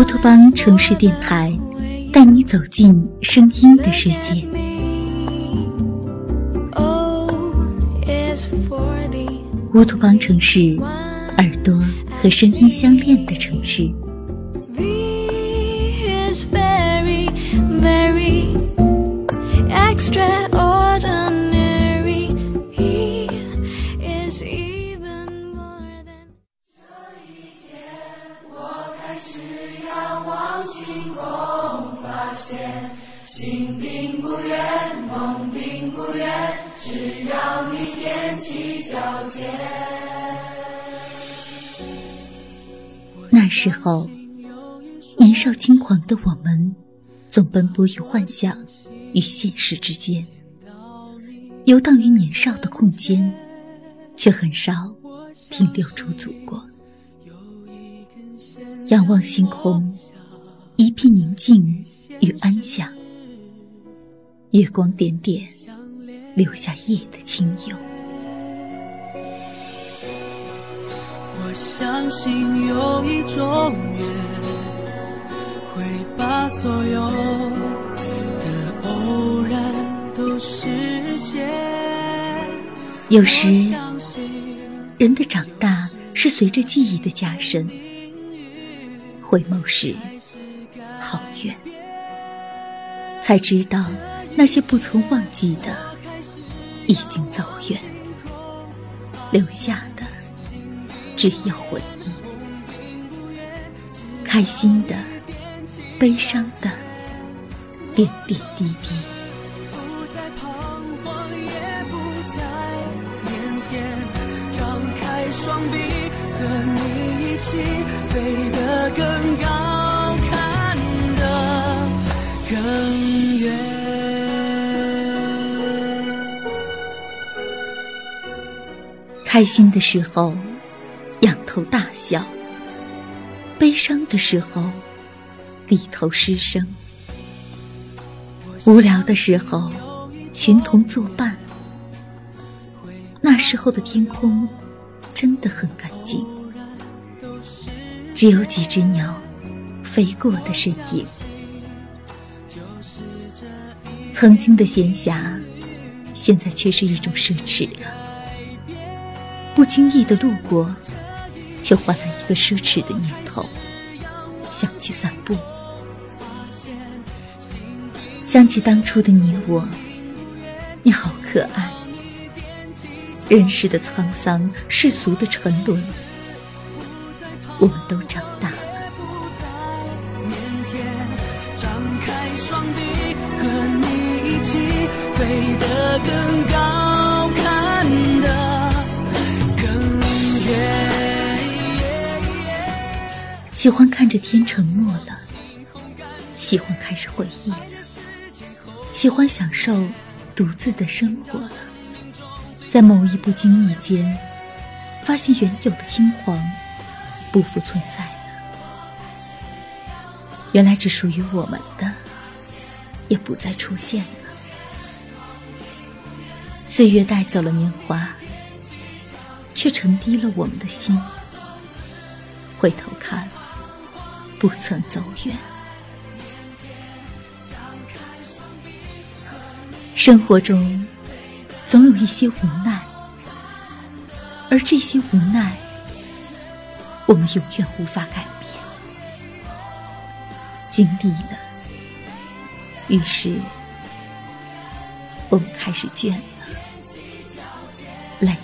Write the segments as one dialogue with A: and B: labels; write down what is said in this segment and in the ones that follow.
A: 乌托邦城市电台，带你走进声音的世界。乌托邦城市，耳朵和声音相恋的城市。那时候，年少轻狂的我们，总奔波于幻想与现实之间，游荡于年少的空间，却很少停留驻足过。仰望星空，一片宁静与安详。月光点点，留下夜的清幽。
B: 我相信有一种缘，会把所有的偶然都实现。
A: 有时，人的长大是随着记忆的加深，回眸时，好远，才知道那些不曾忘记的已经走远，留下的。只有回忆，开心的、悲伤的，点点滴滴。
B: 不再彷徨，也不再腼腆，张开双臂，和你一起飞得更高，看得更
A: 开心的时候。仰头大笑，悲伤的时候低头失声，无聊的时候群同作伴。那时候的天空真的很干净，只有几只鸟飞过的身影。曾经的闲暇，现在却是一种奢侈了。不经意的路过。却换来一个奢侈的念头，想去散步。想起当初的你我，你好可爱。人世的沧桑，世俗的沉沦，我们都长大了。
B: 张开双臂，和你一起飞得更高，
A: 喜欢看着天沉默了，喜欢开始回忆了，喜欢享受独自的生活了。在某一不经意间，发现原有的轻狂不复存在了。原来只属于我们的，也不再出现了。岁月带走了年华，却沉低了我们的心。回头看。不曾走远。生活中总有一些无奈，而这些无奈，我们永远无法改变。经历了，于是我们开始倦了，累。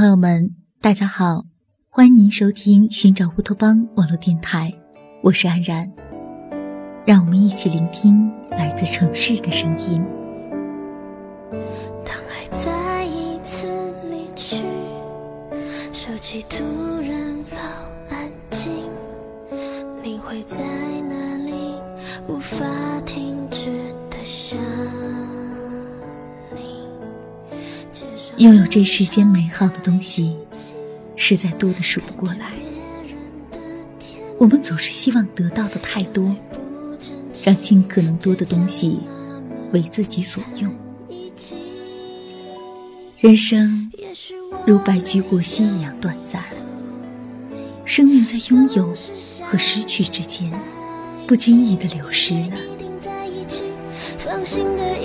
A: 朋友们，大家好，欢迎您收听《寻找乌托邦》网络电台，我是安然。让我们一起聆听来自城市的声音。
C: 当爱再一次离去，手机突然好安静，你会在
A: 拥有这世间美好的东西，实在多的数不过来。我们总是希望得到的太多，让尽可能多的东西为自己所用。人生如白驹过隙一样短暂，生命在拥有和失去之间，不经意的流失了。放心的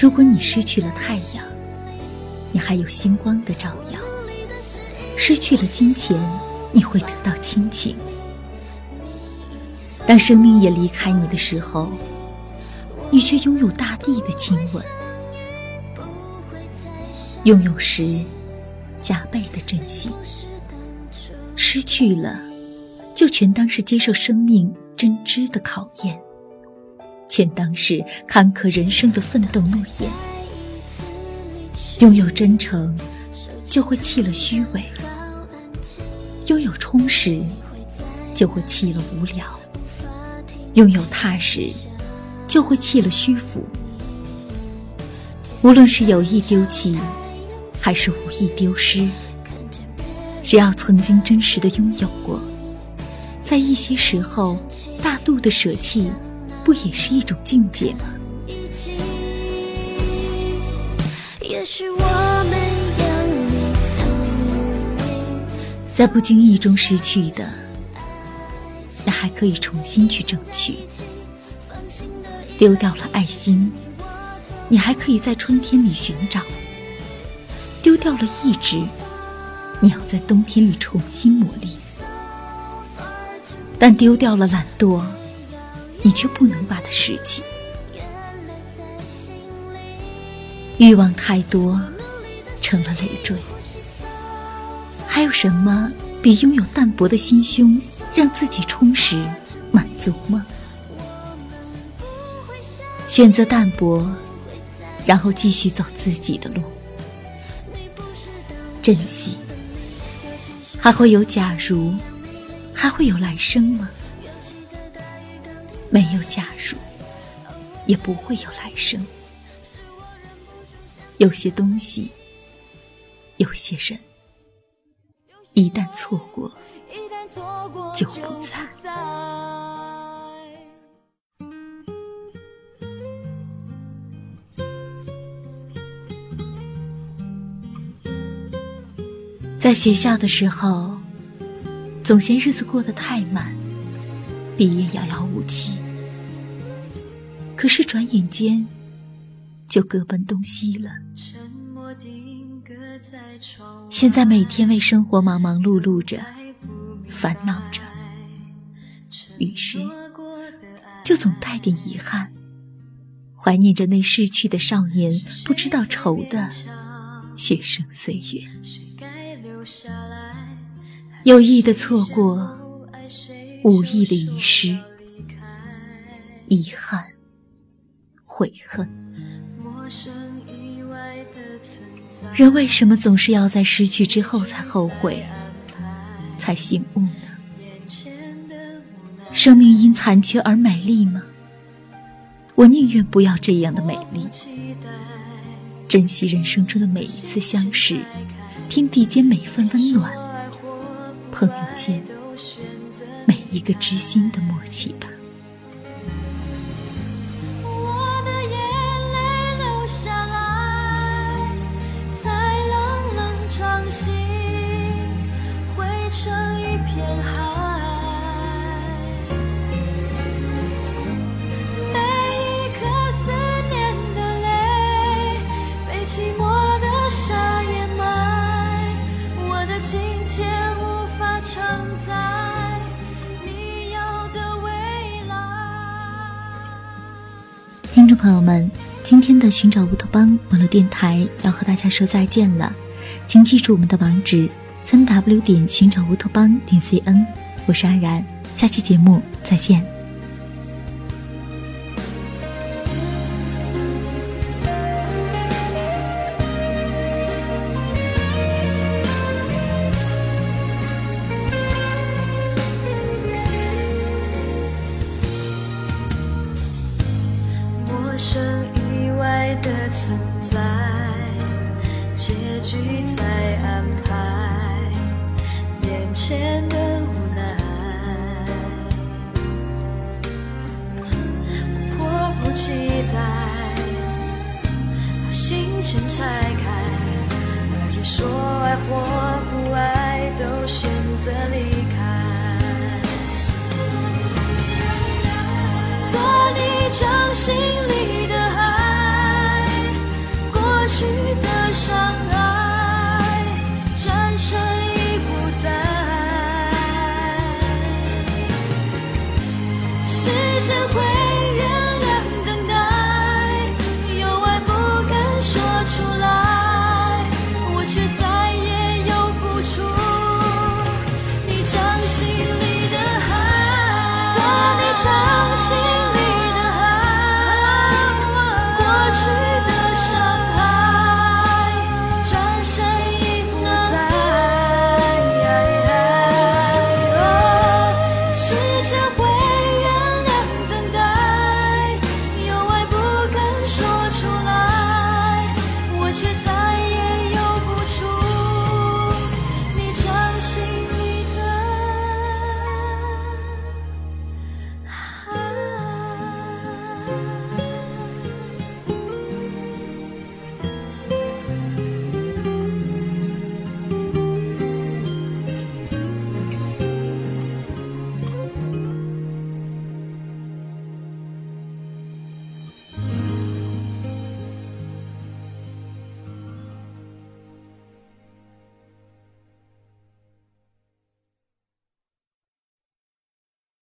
A: 如果你失去了太阳，你还有星光的照耀；失去了金钱，你会得到亲情。当生命也离开你的时候，你却拥有大地的亲吻。拥有时，加倍的珍惜；失去了，就全当是接受生命真知的考验。全当是坎坷人生的奋斗诺言。拥有真诚，就会弃了虚伪；拥有充实，就会弃了无聊；拥有踏实，就会弃了虚浮。无论是有意丢弃，还是无意丢失，只要曾经真实的拥有过，在一些时候，大度的舍弃。不也是一种境界吗？在不经意中失去的，那还可以重新去争取；丢掉了爱心，你还可以在春天里寻找；丢掉了意志，你要在冬天里重新磨砺；但丢掉了懒惰。你却不能把它拾起，欲望太多，成了累赘。还有什么比拥有淡泊的心胸，让自己充实满足吗？选择淡泊，然后继续走自己的路。珍惜，还会有假如，还会有来生吗？没有假如，也不会有来生。有些东西，有些人，一旦错过，就不在。在学校的时候，总嫌日子过得太慢。毕业遥遥无期，可是转眼间就各奔东西了。现在每天为生活忙忙碌碌着，烦恼着，于是就总带点遗憾，怀念着那逝去的少年，不知道愁的学生岁月。有意的错过。无意的遗失，遗憾，悔恨。人为什么总是要在失去之后才后悔，才醒悟呢？生命因残缺而美丽吗？我宁愿不要这样的美丽，珍惜人生中的每一次相识，天地间每份温暖，朋友间。一个知心的默契吧。朋友们，今天的寻找乌托邦网络电台要和大家说再见了，请记住我们的网址：三 w 点寻找乌托邦点 cn，我是安然，下期节目再见。
C: 爱的存在，结局在安排，眼前的无奈，我迫不及待把心情拆开，而你说爱或不爱，都选择离开。